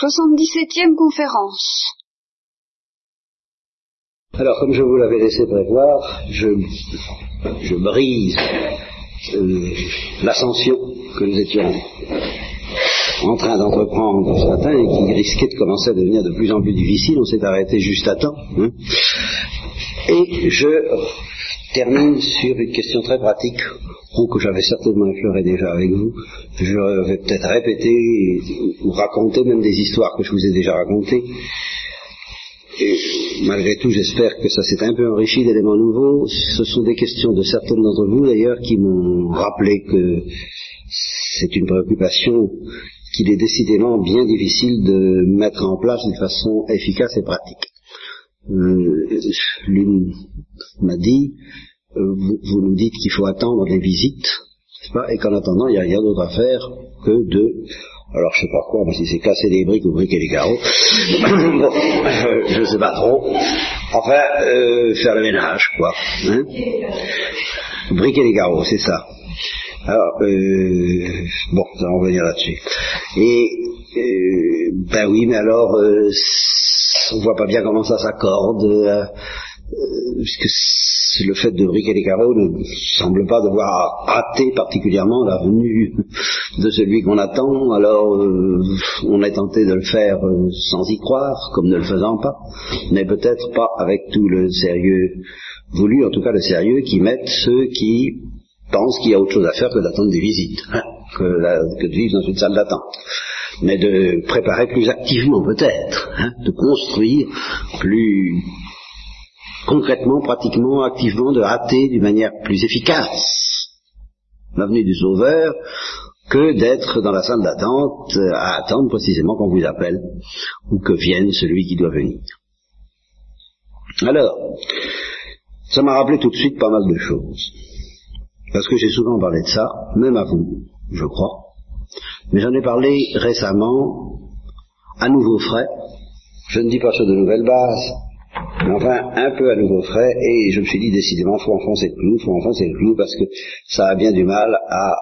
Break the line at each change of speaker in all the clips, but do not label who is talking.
77e conférence.
Alors, comme je vous l'avais laissé prévoir, je, brise euh, l'ascension que nous étions en train d'entreprendre ce matin et qui risquait de commencer à devenir de plus en plus difficile. On s'est arrêté juste à temps. hein. Et je termine sur une question très pratique que j'avais certainement effleuré déjà avec vous. Je vais peut-être répéter ou raconter même des histoires que je vous ai déjà racontées. Malgré tout, j'espère que ça s'est un peu enrichi d'éléments nouveaux. Ce sont des questions de certaines d'entre vous d'ailleurs qui m'ont rappelé que c'est une préoccupation qu'il est décidément bien difficile de mettre en place d'une façon efficace et pratique. Euh, L'une m'a dit, vous, vous nous dites qu'il faut attendre les visites, pas, et qu'en attendant, il n'y a rien d'autre à faire que de alors je sais pas quoi, mais si c'est casser les briques ou briquer les carreaux, bon, euh, je sais pas trop. Enfin, euh, faire le ménage, quoi. Hein briquer les carreaux, c'est ça. Alors, euh, bon, ça va revenir là-dessus. Et, euh, ben oui, mais alors, euh, on voit pas bien comment ça s'accorde, euh, euh, puisque le fait de briquer les carreaux ne semble pas devoir hâter particulièrement la venue de celui qu'on attend, alors euh, on est tenté de le faire euh, sans y croire, comme ne le faisant pas, mais peut-être pas avec tout le sérieux voulu, en tout cas le sérieux qui mettent ceux qui pensent qu'il y a autre chose à faire que d'attendre des visites, hein, que, que de vivre dans une salle d'attente. Mais de préparer plus activement peut-être, hein, de construire plus concrètement, pratiquement, activement, de hâter d'une manière plus efficace la venue du Sauveur que d'être dans la salle d'attente euh, à attendre précisément qu'on vous appelle ou que vienne celui qui doit venir. Alors, ça m'a rappelé tout de suite pas mal de choses. Parce que j'ai souvent parlé de ça, même à vous, je crois. Mais j'en ai parlé récemment, à nouveau frais. Je ne dis pas sur de nouvelles bases, enfin un peu à nouveau frais, et je me suis dit décidément, faut enfoncer le clou, faut enfoncer le clou, parce que ça a bien du mal à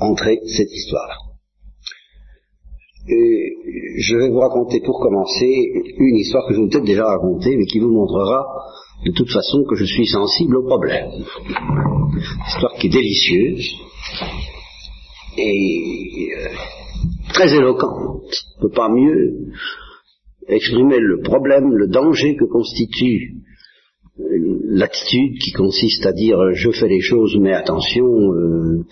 entrer cette histoire. Et je vais vous raconter pour commencer une histoire que je vous ai peut-être déjà racontée, mais qui vous montrera de toute façon que je suis sensible au problème. Une histoire qui est délicieuse et euh, très éloquente. Peut pas mieux exprimer le problème, le danger que constitue euh, l'attitude qui consiste à dire euh, je fais les choses mais attention, euh,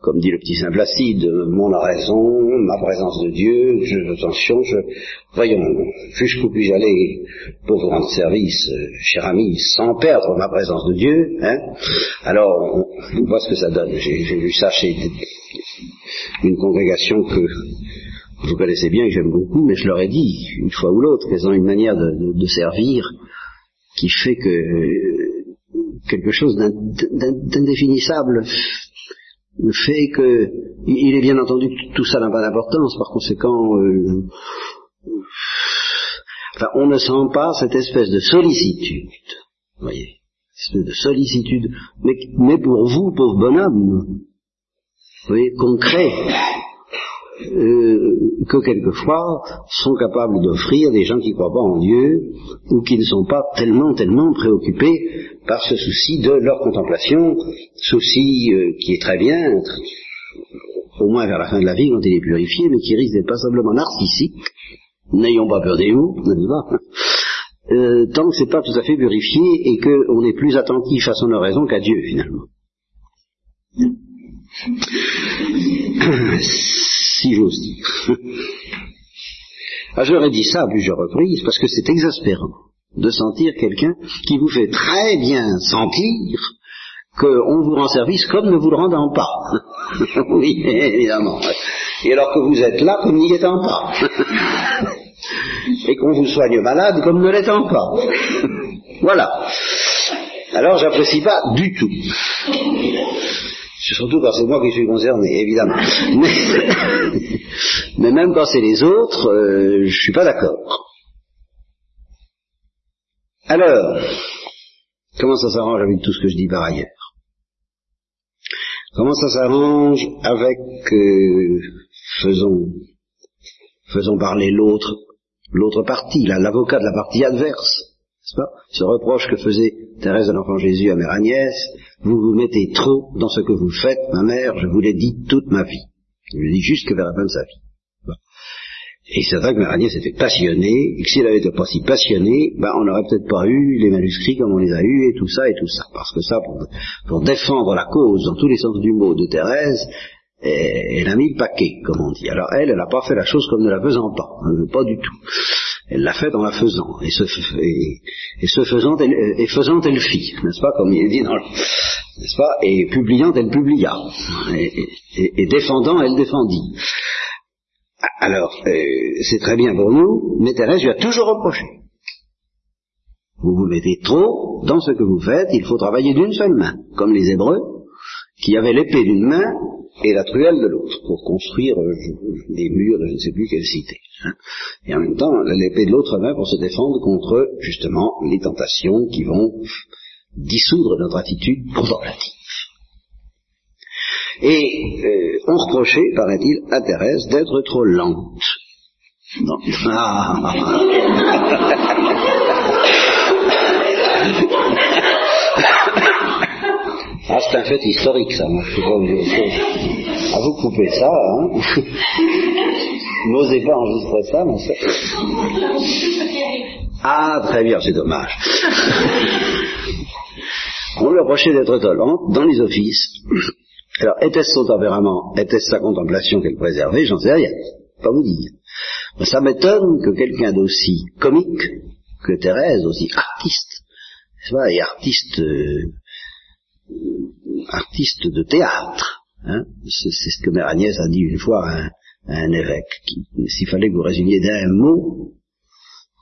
comme dit le petit Saint Placide, euh, mon raison, ma présence de Dieu, je, attention, je, voyons, jusqu'où puis-je aller pour vous rendre service, cher ami, sans perdre ma présence de Dieu, hein Alors, on, voit ce que ça donne. J'ai j'ai vu ça chez une congrégation que vous connaissez bien, que j'aime beaucoup, mais je leur ai dit, une fois ou l'autre, qu'elles ont une manière de, de- de servir qui fait que quelque chose d'in- d'in- d'indéfinissable fait que il est bien entendu que tout ça n'a pas d'importance, par conséquent euh, enfin, on ne sent pas cette espèce de sollicitude, voyez, espèce de sollicitude, mais, mais pour vous, pauvre bonhomme, vous voyez, concret, euh, que quelquefois sont capables d'offrir des gens qui ne croient pas en Dieu ou qui ne sont pas tellement, tellement préoccupés par ce souci de leur contemplation, souci euh, qui est très bien, au moins vers la fin de la vie quand il est purifié, mais qui risque d'être passablement narcissique. N'ayons pas peur des mots, n'est-ce pas? Euh, tant que c'est pas tout à fait purifié et qu'on est plus attentif à son oraison qu'à Dieu finalement. si j'ose dire. Ah, ai dit ça à plusieurs reprises parce que c'est exaspérant de sentir quelqu'un qui vous fait très bien sentir qu'on vous rend service comme ne vous le rendant pas. oui, évidemment. Et alors que vous êtes là comme n'y étant pas. Et qu'on vous soigne malade comme ne l'étant pas. voilà. Alors j'apprécie pas du tout. Surtout quand c'est moi qui suis concerné, évidemment. Mais, même quand c'est les autres, euh, je suis pas d'accord. Alors, comment ça s'arrange avec tout ce que je dis par ailleurs? Comment ça s'arrange avec, euh, faisons, faisons parler l'autre, l'autre partie, l'avocat de la partie adverse, Ce reproche que faisait Thérèse de l'Enfant Jésus à Mère Agnès, vous vous mettez trop dans ce que vous faites, ma mère, je vous l'ai dit toute ma vie. Je lui dis jusque vers la fin de sa vie. Et c'est vrai que Mère Agnès était passionnée, et que si elle avait été pas si passionnée, ben, on n'aurait peut-être pas eu les manuscrits comme on les a eus, et tout ça, et tout ça. Parce que ça, pour défendre la cause, dans tous les sens du mot, de Thérèse, elle a mis le paquet, comme on dit. Alors elle, elle n'a pas fait la chose comme ne la faisant pas, hein, pas du tout. Elle l'a fait en la faisant, et ce, ce faisant, elle, fit, n'est-ce pas, comme il est dit dans le, n'est-ce pas, et publiant, elle publia, et, et défendant, elle défendit. Alors, euh, c'est très bien pour nous, mais Thérèse lui a toujours reproché. Vous vous mettez trop dans ce que vous faites, il faut travailler d'une seule main, comme les Hébreux, qui avaient l'épée d'une main et la truelle de l'autre, pour construire euh, des murs de je ne sais plus quelle cité. Hein. Et en même temps, l'épée de l'autre main pour se défendre contre, justement, les tentations qui vont dissoudre notre attitude contemplative. Et euh, on reprochait, paraît-il, à Thérèse d'être trop lente. Non. Ah. Ah c'est un fait historique, ça. Moi, je pas vous Ah, vous coupez ça, hein N'osez pas enregistrer ça, mon ça. Ah, très bien, c'est dommage. On lui reprochait d'être trop lente dans les offices. Alors, était-ce son tempérament Était-ce sa contemplation qu'elle préservait J'en sais rien. Pas vous dire. Mais ça m'étonne que quelqu'un d'aussi comique que Thérèse, aussi artiste, et artiste, euh, artiste de théâtre, hein, c'est, ce que Mère Agnès a dit une fois à un, évêque, s'il fallait que vous résumiez d'un mot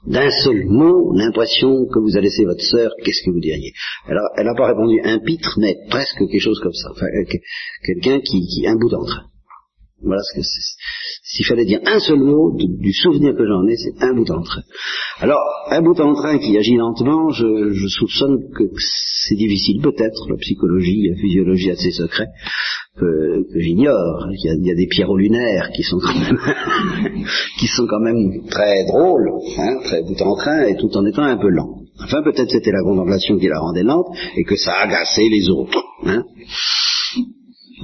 d'un seul mot l'impression que vous a laissé votre sœur, qu'est-ce que vous diriez? Alors, elle n'a pas répondu un pitre, mais presque quelque chose comme ça. Enfin, euh, quelqu'un qui, un bout d'entrain. Voilà ce que c'est. S'il fallait dire un seul mot du souvenir que j'en ai, c'est un bout en train. Alors, un bout en train qui agit lentement, je, je soupçonne que c'est difficile, peut-être, la psychologie, la physiologie a ses secrets, que, que j'ignore. Il, il, y a des pierrots lunaires qui sont quand même, qui sont quand même très drôles, hein, très bout en train, et tout en étant un peu lent. Enfin, peut-être c'était la contemplation qui la rendait lente, et que ça agaçait les autres. Hein.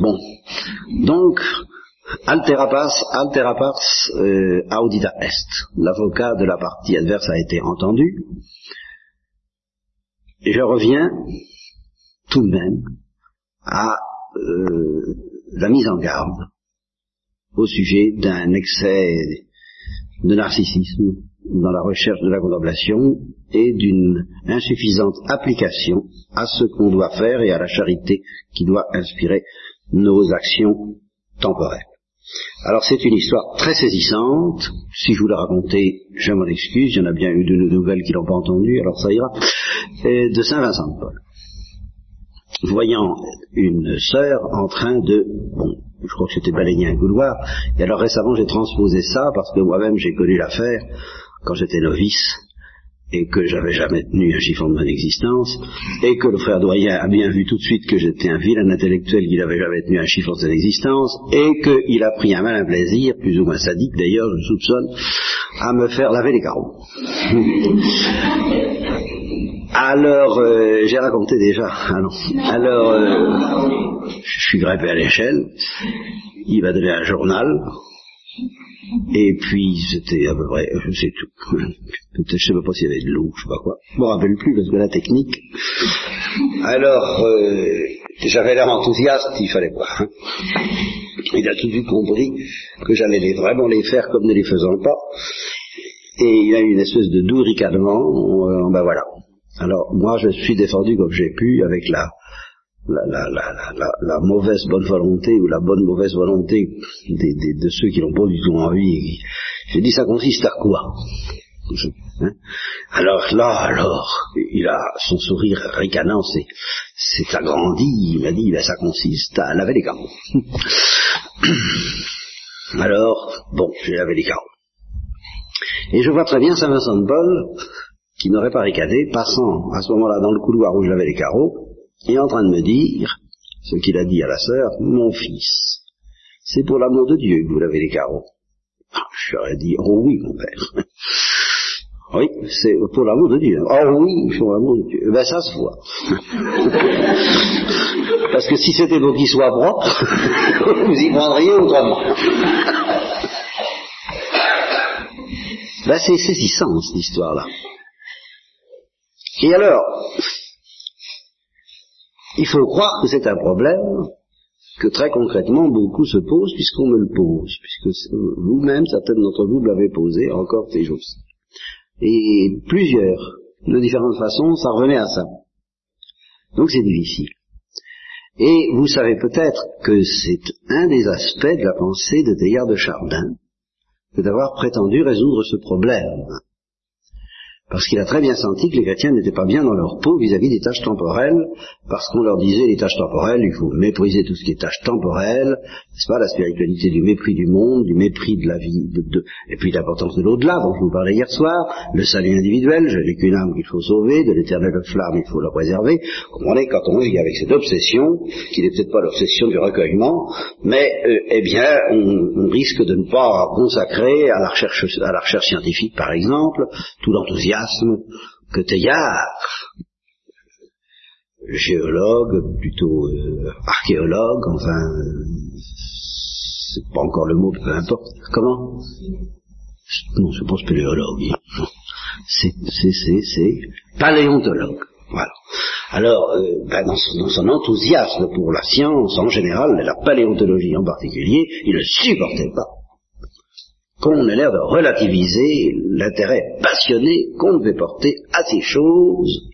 Bon. Donc, Altera pars, euh, audita est. L'avocat de la partie adverse a été entendu. Je reviens tout de même à euh, la mise en garde au sujet d'un excès de narcissisme dans la recherche de la contemplation et d'une insuffisante application à ce qu'on doit faire et à la charité qui doit inspirer nos actions temporelles. Alors c'est une histoire très saisissante. Si je vous la racontais, je m'en excuse. Il y en a bien eu de nouvelles qui l'ont pas entendu, alors ça ira. de Saint Vincent de Paul. Voyant une sœur en train de, bon, je crois que c'était balayer un couloir. Et alors récemment j'ai transposé ça parce que moi-même j'ai connu l'affaire quand j'étais novice et que j'avais jamais tenu un chiffon de mon existence, et que le frère doyen a bien vu tout de suite que j'étais un vilain intellectuel qui n'avait jamais tenu un chiffon de son existence, et qu'il a pris un malin plaisir, plus ou moins sadique d'ailleurs, je soupçonne, à me faire laver les carreaux. Alors, euh, j'ai raconté déjà. Ah Alors, euh, je suis grimpé à l'échelle. Il m'a donné un journal et puis, c'était à peu près, je sais tout. Je sais pas s'il y avait de l'eau, je sais pas quoi. Je me rappelle plus parce que la technique. Alors, euh, j'avais l'air enthousiaste, il fallait pas. Hein. Il a tout de suite compris que j'allais vraiment les faire comme ne les faisant pas. Et il a eu une espèce de doux ricanement. Euh, ben voilà. Alors, moi, je suis défendu comme j'ai pu avec la, la, la, la, la, mauvaise bonne volonté ou la bonne mauvaise volonté de ceux qui n'ont pas du tout envie. J'ai dit ça consiste à quoi? Hein? Alors là, alors, il a son sourire ricanant, c'est, c'est agrandi, il m'a dit, ben, ça consiste à laver les carreaux. alors, bon, j'ai lavé les carreaux. Et je vois très bien Saint-Vincent de Paul, qui n'aurait pas ricané, passant à ce moment-là dans le couloir où je lavais les carreaux, est en train de me dire, ce qu'il a dit à la sœur, mon fils, c'est pour l'amour de Dieu que vous lavez les carreaux. Ah, ai dit, oh oui, mon père. Oui, c'est pour l'amour de Dieu. Oh oui, pour l'amour de Dieu. Ben ça se voit. Parce que si c'était pour qu'il soit propre, vous y prendriez autrement. ben c'est saisissant cette histoire-là. Et alors, il faut croire que c'est un problème que très concrètement beaucoup se posent puisqu'on me le pose, puisque vous-même, certaines d'entre vous l'avez posé encore ces jours-ci. Et plusieurs, de différentes façons, ça revenait à ça. Donc c'est difficile. Et vous savez peut-être que c'est un des aspects de la pensée de Teilhard de Chardin, que d'avoir prétendu résoudre ce problème parce qu'il a très bien senti que les chrétiens n'étaient pas bien dans leur peau vis-à-vis des tâches temporelles, parce qu'on leur disait les tâches temporelles, il faut mépriser tout ce qui est tâches temporelles, n'est-ce pas, la spiritualité du mépris du monde, du mépris de la vie, de, et puis l'importance de l'au-delà, dont je vous parlais hier soir, le salut individuel, je n'ai qu'une âme qu'il faut sauver, de l'éternel flamme il faut la préserver. Vous comprenez, quand on vit avec cette obsession, qui n'est peut-être pas l'obsession du recueillement, mais euh, eh bien, on, on, risque de ne pas consacrer à la recherche, à la recherche scientifique, par exemple, tout l'enthousiasme que Teilhard, géologue, plutôt euh, archéologue, enfin, c'est pas encore le mot, peu importe. Comment? Non, je pense spéléologue. C'est, c'est, c'est, paléontologue. Voilà. Alors, euh, ben dans, son, enthousiasme pour la science en général, la paléontologie en particulier, il ne supportait pas qu'on ait l'air de relativiser l'intérêt passionné qu'on devait porter à ces choses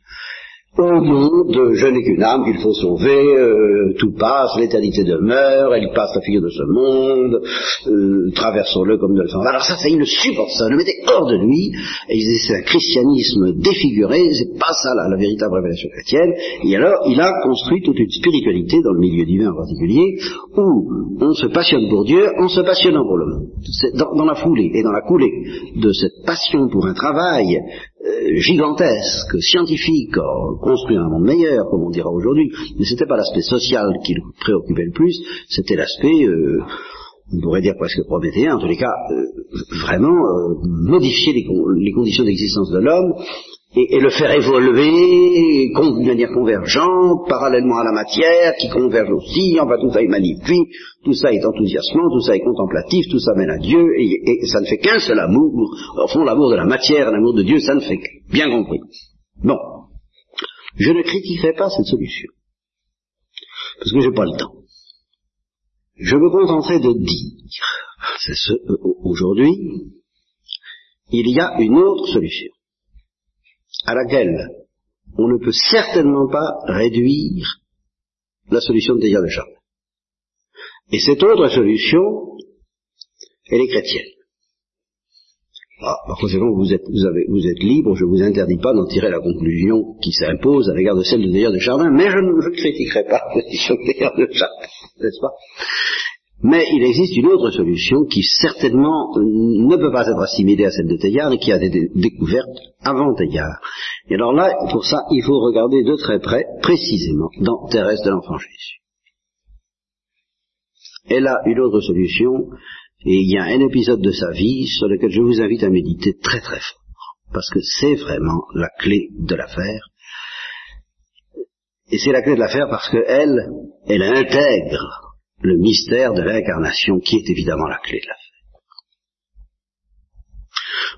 au nom de je n'ai qu'une âme qu'il faut sauver, euh, tout passe, l'éternité demeure, elle passe la figure de ce monde, euh, traversons-le comme de le. Alors ça, ça, il ne supporte ça, il le mettait hors de lui, et il disait c'est un christianisme défiguré, c'est pas ça la, véritable révélation chrétienne, et alors il a construit toute une spiritualité dans le milieu divin en particulier, où on se passionne pour Dieu en se passionnant pour le monde. Dans, dans la foulée et dans la coulée de cette passion pour un travail gigantesque, scientifique, construire un monde meilleur, comme on dira aujourd'hui, mais c'était pas l'aspect social qui le préoccupait le plus, c'était l'aspect, euh, on pourrait dire presque prométhéen, en tous les cas, euh, vraiment euh, modifier les conditions d'existence de l'homme et, et, le faire évoluer d'une manière convergente, parallèlement à la matière, qui converge aussi, enfin tout ça est magnifique, tout ça est enthousiasmant, tout ça est contemplatif, tout ça mène à Dieu, et, et ça ne fait qu'un seul amour, au fond l'amour de la matière, l'amour de Dieu, ça ne fait que, bien compris. Bon, je ne critiquerai pas cette solution, parce que j'ai pas le temps. Je me contenterai de dire, c'est ce, aujourd'hui, il y a une autre solution à laquelle on ne peut certainement pas réduire la solution de Teilhard de Chardin. Et cette autre solution, elle est chrétienne. Ah, par conséquent, vous êtes, libre, je ne vous interdis pas d'en tirer la conclusion qui s'impose à l'égard de celle de Teilhard de Chardin, mais je ne critiquerai pas la position de Teilhard de Chardin, n'est-ce pas? Mais il existe une autre solution qui certainement ne peut pas être assimilée à celle de Teilhard et qui a été découverte avant Teilhard. Et alors là, pour ça, il faut regarder de très près, précisément, dans Thérèse de l'Enfant Jésus. Elle a une autre solution, et il y a un épisode de sa vie sur lequel je vous invite à méditer très très fort, parce que c'est vraiment la clé de l'affaire. Et c'est la clé de l'affaire parce qu'elle, elle intègre le mystère de l'incarnation qui est évidemment la clé de l'affaire.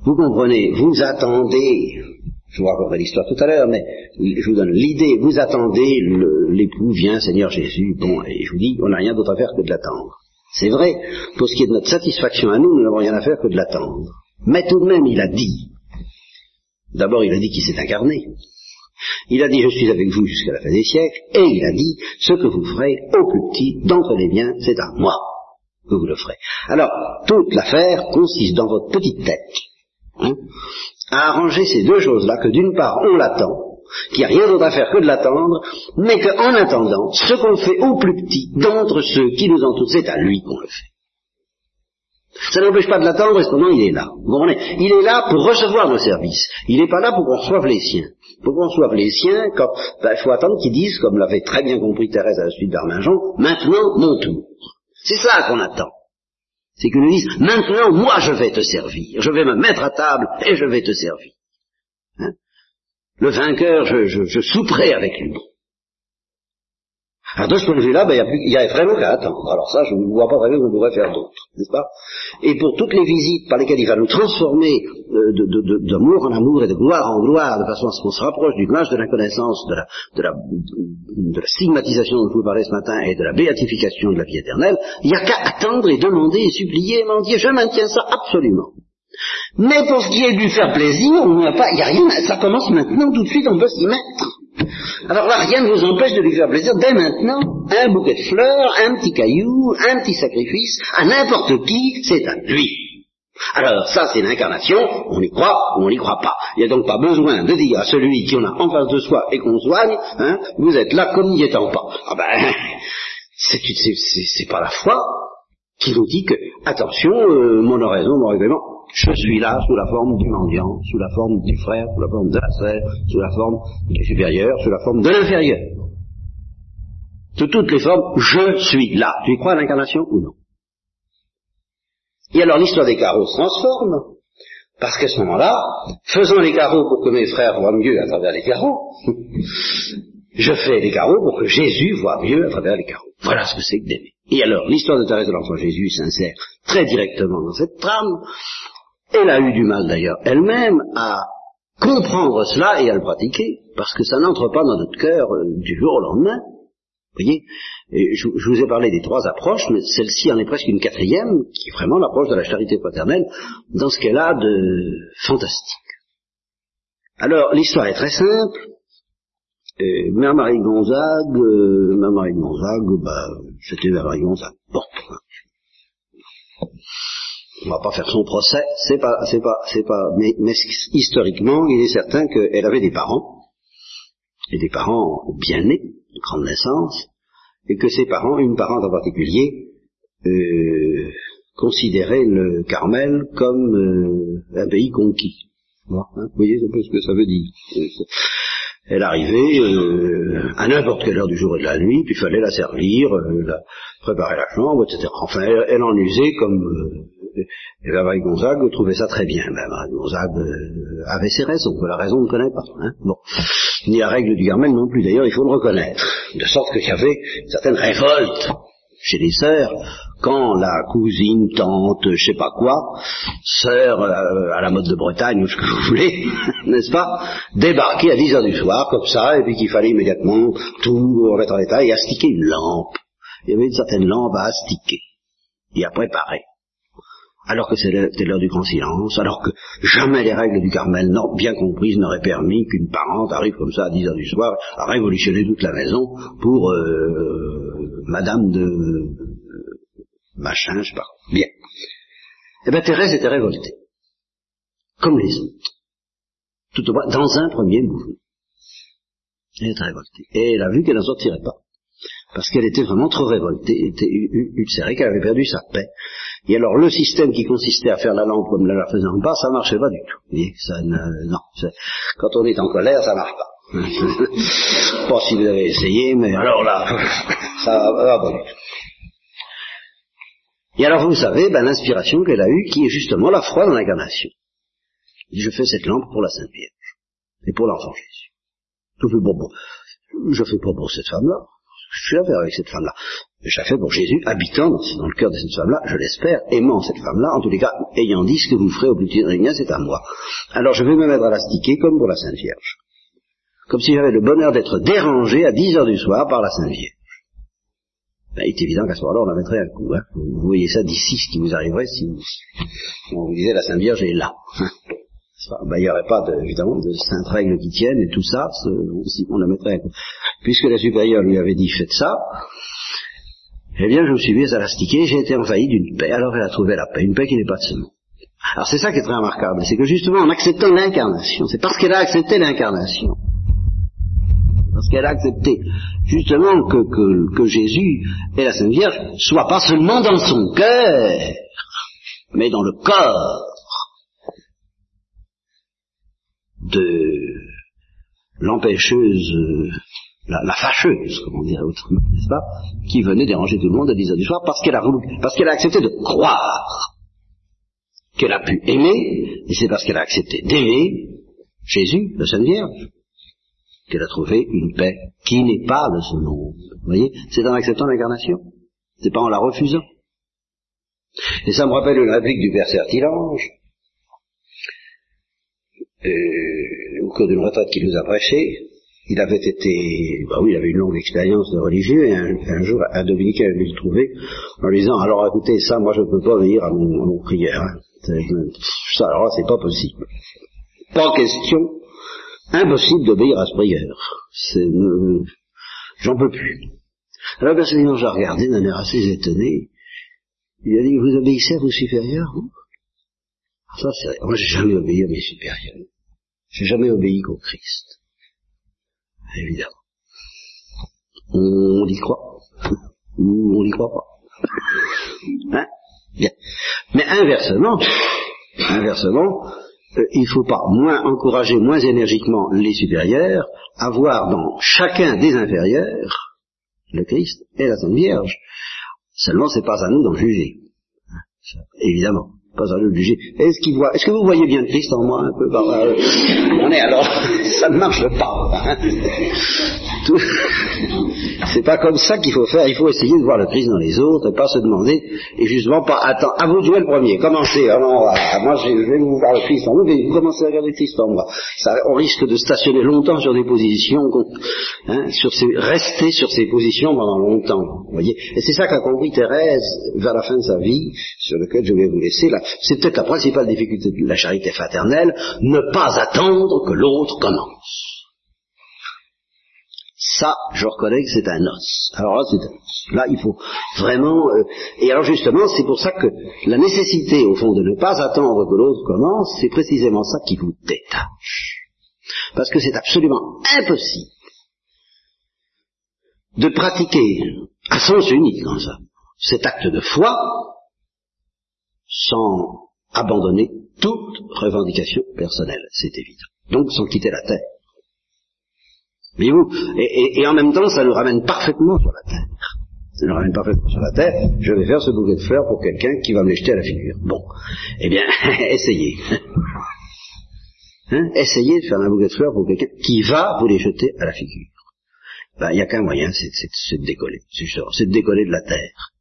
Vous comprenez, vous attendez, je vous raconterai l'histoire tout à l'heure, mais je vous donne l'idée, vous attendez, l'époux vient, Seigneur Jésus, bon, et je vous dis, on n'a rien d'autre à faire que de l'attendre. C'est vrai, pour ce qui est de notre satisfaction à nous, nous n'avons rien à faire que de l'attendre. Mais tout de même, il a dit, d'abord il a dit qu'il s'est incarné, il a dit, je suis avec vous jusqu'à la fin des siècles, et il a dit, ce que vous ferez au plus petit d'entre les biens, c'est à moi que vous le ferez. Alors, toute l'affaire consiste dans votre petite tête hein, à arranger ces deux choses-là, que d'une part, on l'attend, qu'il n'y a rien d'autre à faire que de l'attendre, mais qu'en attendant, ce qu'on fait au plus petit d'entre ceux qui nous entourent, c'est à lui qu'on le fait. Ça n'empêche pas de l'attendre, et cependant il est là. Vous comprenez? Il est là pour recevoir nos services. Il n'est pas là pour qu'on reçoive les siens. Pour qu'on reçoive les siens, quand, ben, il faut attendre qu'ils disent, comme l'avait très bien compris Thérèse à la suite d'Armingeon, maintenant mon tour. C'est ça qu'on attend. C'est qu'ils nous disent, maintenant, moi, je vais te servir. Je vais me mettre à table et je vais te servir. Hein? Le vainqueur, je, je, je souperai avec lui. Alors de ce point de vue-là, ben, il y, a vraiment qu'à attendre. Alors ça, je ne vois pas vraiment qu'on pourrait faire d'autre, n'est-ce pas? Et pour toutes les visites par lesquelles il va nous transformer euh, d'amour en amour et de gloire en gloire, de façon à ce qu'on se rapproche du nuage de la connaissance, de la, de, la, de la stigmatisation dont je vous parlais ce matin et de la béatification de la vie éternelle, il n'y a qu'à attendre et demander et supplier et mendier. Je maintiens ça absolument. Mais pour ce qui est du faire plaisir, n'y a pas, il n'y a rien, ça commence maintenant, tout de suite, on peut s'y mettre. Alors là, rien ne vous empêche de lui faire plaisir dès maintenant. Un bouquet de fleurs, un petit caillou, un petit sacrifice, à n'importe qui, c'est à lui. Alors ça, c'est l'incarnation, on y croit ou on n'y croit pas. Il n'y a donc pas besoin de dire à celui qui en a en face de soi et qu'on soigne, hein, vous êtes là comme n'y étant pas. Ah ben, c'est pas la foi qui nous dit que, attention, euh, mon oraison, mon règlement, je suis là sous la forme du mendiant, sous la forme du frère, sous la forme de la sœur, sous la forme du supérieur, sous la forme de l'inférieur. Sous toutes les formes, je suis là. Tu y crois à l'incarnation ou non? Et alors l'histoire des carreaux se transforme, parce qu'à ce moment-là, faisant les carreaux pour que mes frères voient mieux à travers les carreaux, je fais les carreaux pour que Jésus voit mieux à travers les carreaux. Voilà ce que c'est que d'aimer. Et alors, l'histoire de Thérèse de l'Enfant Jésus s'insère très directement dans cette trame, elle a eu du mal d'ailleurs elle-même à comprendre cela et à le pratiquer, parce que ça n'entre pas dans notre cœur euh, du jour au lendemain. Vous voyez, je, vous ai parlé des trois approches, mais celle-ci en est presque une quatrième, qui est vraiment l'approche de la charité paternelle, dans ce qu'elle a de fantastique. Alors, l'histoire est très simple. Mère Marie Gonzague, euh, Mère Marie Gonzague, bah, c'était Mère Marie Gonzague. Bon, on va pas faire son procès, c'est pas, c'est pas, c'est pas, mais, historiquement, il est certain qu'elle avait des parents, et des parents bien nés, de grande naissance, et que ses parents, une parente en particulier, euh, considérait le Carmel comme euh, un pays conquis. Hein, vous voyez un peu ce que ça veut dire. Elle arrivait euh, à n'importe quelle heure du jour et de la nuit, puis il fallait la servir, euh, la, préparer la chambre, etc. Enfin, elle, en usait comme... Et Marie Gonzague trouvait ça très bien. Ben, Gonzague euh, avait ses raisons, que la raison on ne connaît pas. Hein. Bon. Ni la règle du Carmel non plus, d'ailleurs, il faut le reconnaître. De sorte qu'il y avait une certaine révolte chez les sœurs, quand la cousine, tante, je sais pas quoi, sœur euh, à la mode de Bretagne ou ce que vous voulez, n'est-ce pas, débarquait à 10 heures du soir, comme ça, et puis qu'il fallait immédiatement tout remettre en état et astiquer une lampe. Il y avait une certaine lampe à astiquer et à préparer. Alors que c'était l'heure du grand silence, alors que jamais les règles du Carmel, bien comprises, n'auraient permis qu'une parente arrive comme ça à 10 heures du soir à révolutionner toute la maison pour euh, Madame de machin, je sais pas. Bien. Eh bien, Thérèse était révoltée. Comme les autres. Tout au moins, dans un premier mouvement. Elle était révoltée. Et elle a vu qu'elle n'en sortirait pas. Parce qu'elle était vraiment trop révoltée, était ulcérée, qu'elle avait perdu sa paix. Et alors, le système qui consistait à faire la lampe comme la faisait en bas, ça marchait pas du tout. Vous ça non. Quand on est en colère, ça marche pas. Je pas si vous avez essayé, mais alors là, ça va pas du tout. Et alors vous savez, ben, l'inspiration qu'elle a eue, qui est justement la foi dans l'incarnation. Je fais cette lampe pour la Sainte Vierge et pour l'enfant Jésus. Je fais pas pour cette femme-là. Je suis à faire avec cette femme-là. Je la fais pour Jésus, habitant dans, le cœur de cette femme-là, je l'espère, aimant cette femme-là, en tous les cas, ayant dit ce que vous ferez au plus petit c'est à moi. Alors je vais me mettre à l'astiquer comme pour la Sainte Vierge. Comme si j'avais le bonheur d'être dérangé à 10 heures du soir par la Sainte Vierge. Ben, il est évident qu'à ce moment-là, on la mettrait un coup. Hein. Vous voyez ça d'ici, ce qui vous arriverait si on vous disait la Sainte Vierge est là. Ben, il n'y aurait pas, de, évidemment, de sainte règle qui tienne et tout ça, on la mettrait. Puisque la supérieure lui avait dit faites ça, eh bien, je me suis mis à l'astiquer, j'ai été envahi d'une paix, alors elle a trouvé la paix, une paix qui n'est pas de ce. Alors c'est ça qui est très remarquable, c'est que justement en acceptant l'incarnation, c'est parce qu'elle a accepté l'incarnation, parce qu'elle a accepté justement que, que, Jésus et la Sainte Vierge soient pas seulement dans son cœur, mais dans le corps de l'empêcheuse la, fâcheuse, comme on dirait autrement, n'est-ce pas, qui venait déranger tout le monde à 10 heures du soir parce qu'elle a parce qu'elle a accepté de croire qu'elle a pu aimer, et c'est parce qu'elle a accepté d'aimer Jésus, la Sainte Vierge, qu'elle a trouvé une paix qui n'est pas de ce monde. Vous voyez, c'est en acceptant l'incarnation, c'est pas en la refusant. Et ça me rappelle une réplique du Père Sertilange, euh, au cours d'une retraite qu'il nous a prêchée, il avait été, bah oui, il avait une longue expérience de religieux, et un, jour, un dominicain est venu le trouver en lui disant, alors écoutez, ça, moi, je ne peux pas venir à mon, prière. Hein. Ça, alors c'est pas possible. Pas question, impossible d'obéir à ce prière. C'est, j'en peux plus. Alors, personnellement, j'ai regardé d'un air assez étonné. Il a dit, vous obéissez à vos supérieurs, vous? Ça, c'est Moi, j'ai jamais obéi à mes supérieurs. J'ai jamais obéi qu'au Christ évidemment. On y croit? Ou on n'y croit pas. Hein? Bien. Mais inversement, inversement, euh, il ne faut pas moins encourager moins énergiquement les supérieurs à voir dans chacun des inférieurs le Christ et la Sainte Vierge. Seulement, c'est pas à nous d'en juger. Hein, évidemment pas à. Est-ce qu'il voit, est-ce que vous voyez bien le Christ en moi un peu par là On est alors, ça ne marche pas. Hein. C'est pas comme ça qu'il faut faire. Il faut essayer de voir le Christ dans les autres et pas se demander et justement pas attends. À vous de jouer le premier. Commencez. Alors, ah moi, je vais vous voir le Christ en vous, mais vous commencez à regarder le Christ en moi. On risque de stationner longtemps sur des positions, hein, rester sur ces positions pendant longtemps. Vous voyez. Et c'est ça qu'a compris Thérèse vers la fin de sa vie, sur lequel je vais vous laisser c'est peut-être la principale difficulté de la charité fraternelle, ne pas attendre que l'autre commence. Ça, je reconnais que c'est un os. Alors là, c'est un os. Là, il faut vraiment... Euh, et alors justement, c'est pour ça que la nécessité, au fond, de ne pas attendre que l'autre commence, c'est précisément ça qui vous détache. Parce que c'est absolument impossible de pratiquer à sens unique, dans ça, cet acte de foi sans abandonner toute revendication personnelle, c'est évident. Donc sans quitter la terre. Voyez-vous et, en même temps, ça nous ramène parfaitement sur la terre. Ça nous ramène parfaitement sur la terre. Je vais faire ce bouquet de fleurs pour quelqu'un qui va me les jeter à la figure. Bon. Eh bien, essayez. Hein? Essayez de faire un bouquet de fleurs pour quelqu'un qui va vous les jeter à la figure. Ben, il n'y a qu'un moyen, c'est de décoller. C'est de décoller de la terre.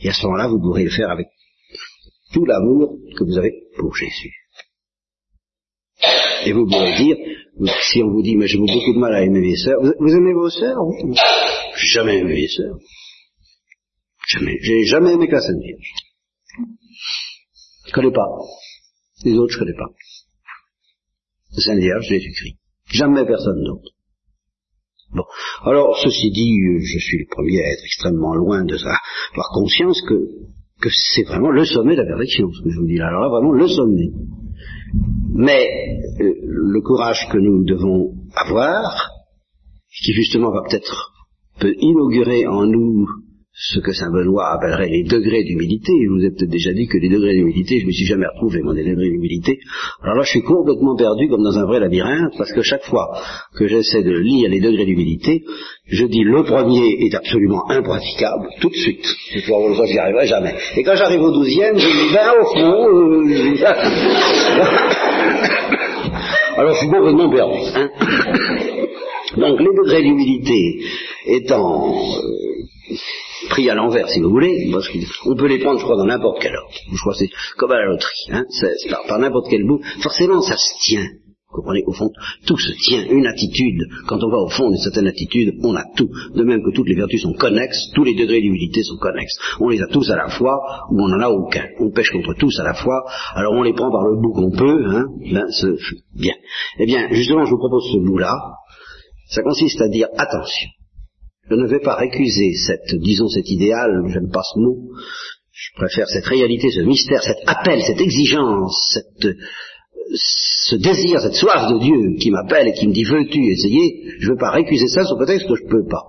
Et à ce moment-là, vous pourrez le faire avec tout l'amour que vous avez pour Jésus. Et vous pourrez dire, si on vous dit, mais j'ai beaucoup de mal à aimer mes sœurs, vous, aimez vos sœurs. J'ai jamais aimé mes sœurs. Jamais. J'ai jamais aimé que Sainte Vierge. Je connais pas. Les autres, je connais pas. La Sainte Vierge, Jésus-Christ. Jamais personne d'autre. Bon. Alors, ceci dit, je suis le premier à être extrêmement loin de ça, avoir conscience que que c'est vraiment le sommet de la perfection, ce que je vous dis là. Alors là, vraiment le sommet. Mais euh, le courage que nous devons avoir, qui justement va peut-être peut inaugurer en nous ce que Saint Benoît appellerait les degrés d'humilité. Je vous ai peut-être déjà dit que les degrés d'humilité, je me suis jamais retrouvé dans les degrés d'humilité. Alors là, je suis complètement perdu comme dans un vrai labyrinthe, parce que chaque fois que j'essaie de lire les degrés d'humilité, je dis le premier est absolument impraticable, tout de suite. Je vois, j'y arriverai jamais. Et quand j'arrive au douzième, je dis, ben au fond, euh, alors je suis complètement perdu. Hein Donc les degrés d'humilité étant euh, pris à l'envers, si vous voulez, parce qu'on peut les prendre, je crois, dans n'importe quel ordre. Je crois que c'est comme à la loterie, hein, c'est par, n'importe quel bout. Forcément, ça se tient. Vous comprenez, au fond, tout se tient. Une attitude, quand on va au fond d'une certaine attitude, on a tout. De même que toutes les vertus sont connexes, tous les degrés d'humilité sont connexes. On les a tous à la fois, ou on n'en a aucun. On pêche contre tous à la fois, alors on les prend par le bout qu'on peut, hein, ben, bien. Eh bien, justement, je vous propose ce bout-là. Ça consiste à dire, attention, je ne vais pas récuser cette, disons, cet idéal, j'aime pas ce mot, je préfère cette réalité, ce mystère, cet appel, cette exigence, cette, ce désir, cette soif de Dieu qui m'appelle et qui me dit veux-tu essayer, je ne veux pas récuser ça sous prétexte que je ne peux pas.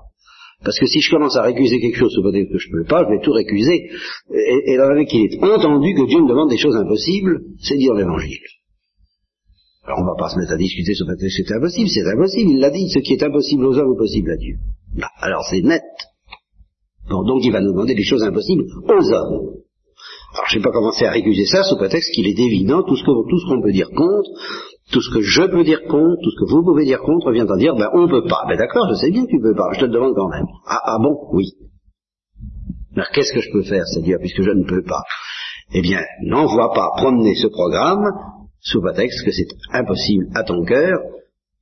Parce que si je commence à récuser quelque chose sous prétexte que je ne peux pas, je vais tout récuser. Et, et dans qu'il est entendu que Dieu me demande des choses impossibles, c'est dire l'évangile. Alors on ne va pas se mettre à discuter sur le fait que c'est impossible, c'est impossible, il l'a dit, ce qui est impossible aux hommes est possible à Dieu. Là, alors c'est net. Bon, donc il va nous demander des choses impossibles aux hommes. Alors je ne vais pas commencer à récuser ça sous prétexte qu'il est évident, tout ce qu'on peut dire contre, tout ce que je peux dire contre, tout ce que vous pouvez dire contre, vient à dire, ben on ne peut pas. Ben d'accord, je sais bien que tu peux pas, je te le demande quand même. Ah, ah bon, oui. Alors qu'est-ce que je peux faire, c'est-à-dire, puisque je ne peux pas? Eh bien, n'envoie pas promener ce programme sous prétexte que c'est impossible à ton cœur,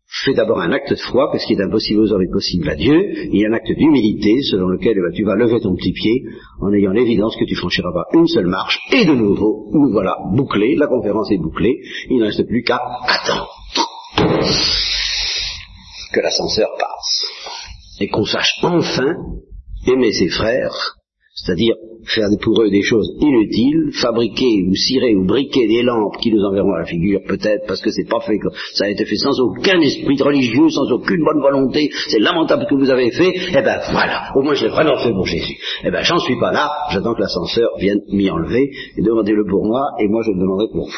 fais d'abord un acte de foi, que ce qui est impossible aux hommes est possible à Dieu, et un acte d'humilité selon lequel eh ben, tu vas lever ton petit pied en ayant l'évidence que tu franchiras pas une seule marche, et de nouveau, nous voilà bouclés, la conférence est bouclée, il ne reste plus qu'à attendre que l'ascenseur passe, et qu'on sache enfin aimer ses frères c'est-à-dire faire pour eux des choses inutiles, fabriquer ou cirer ou briquer des lampes qui nous enverront à la figure, peut-être parce que c'est pas fait, ça a été fait sans aucun esprit religieux, sans aucune bonne volonté, c'est lamentable que vous avez fait, eh ben voilà, au moins je l'ai vraiment fait pour Jésus. Eh ben j'en suis pas là, j'attends que l'ascenseur vienne m'y enlever, et demandez-le pour moi, et moi je le demanderai pour vous.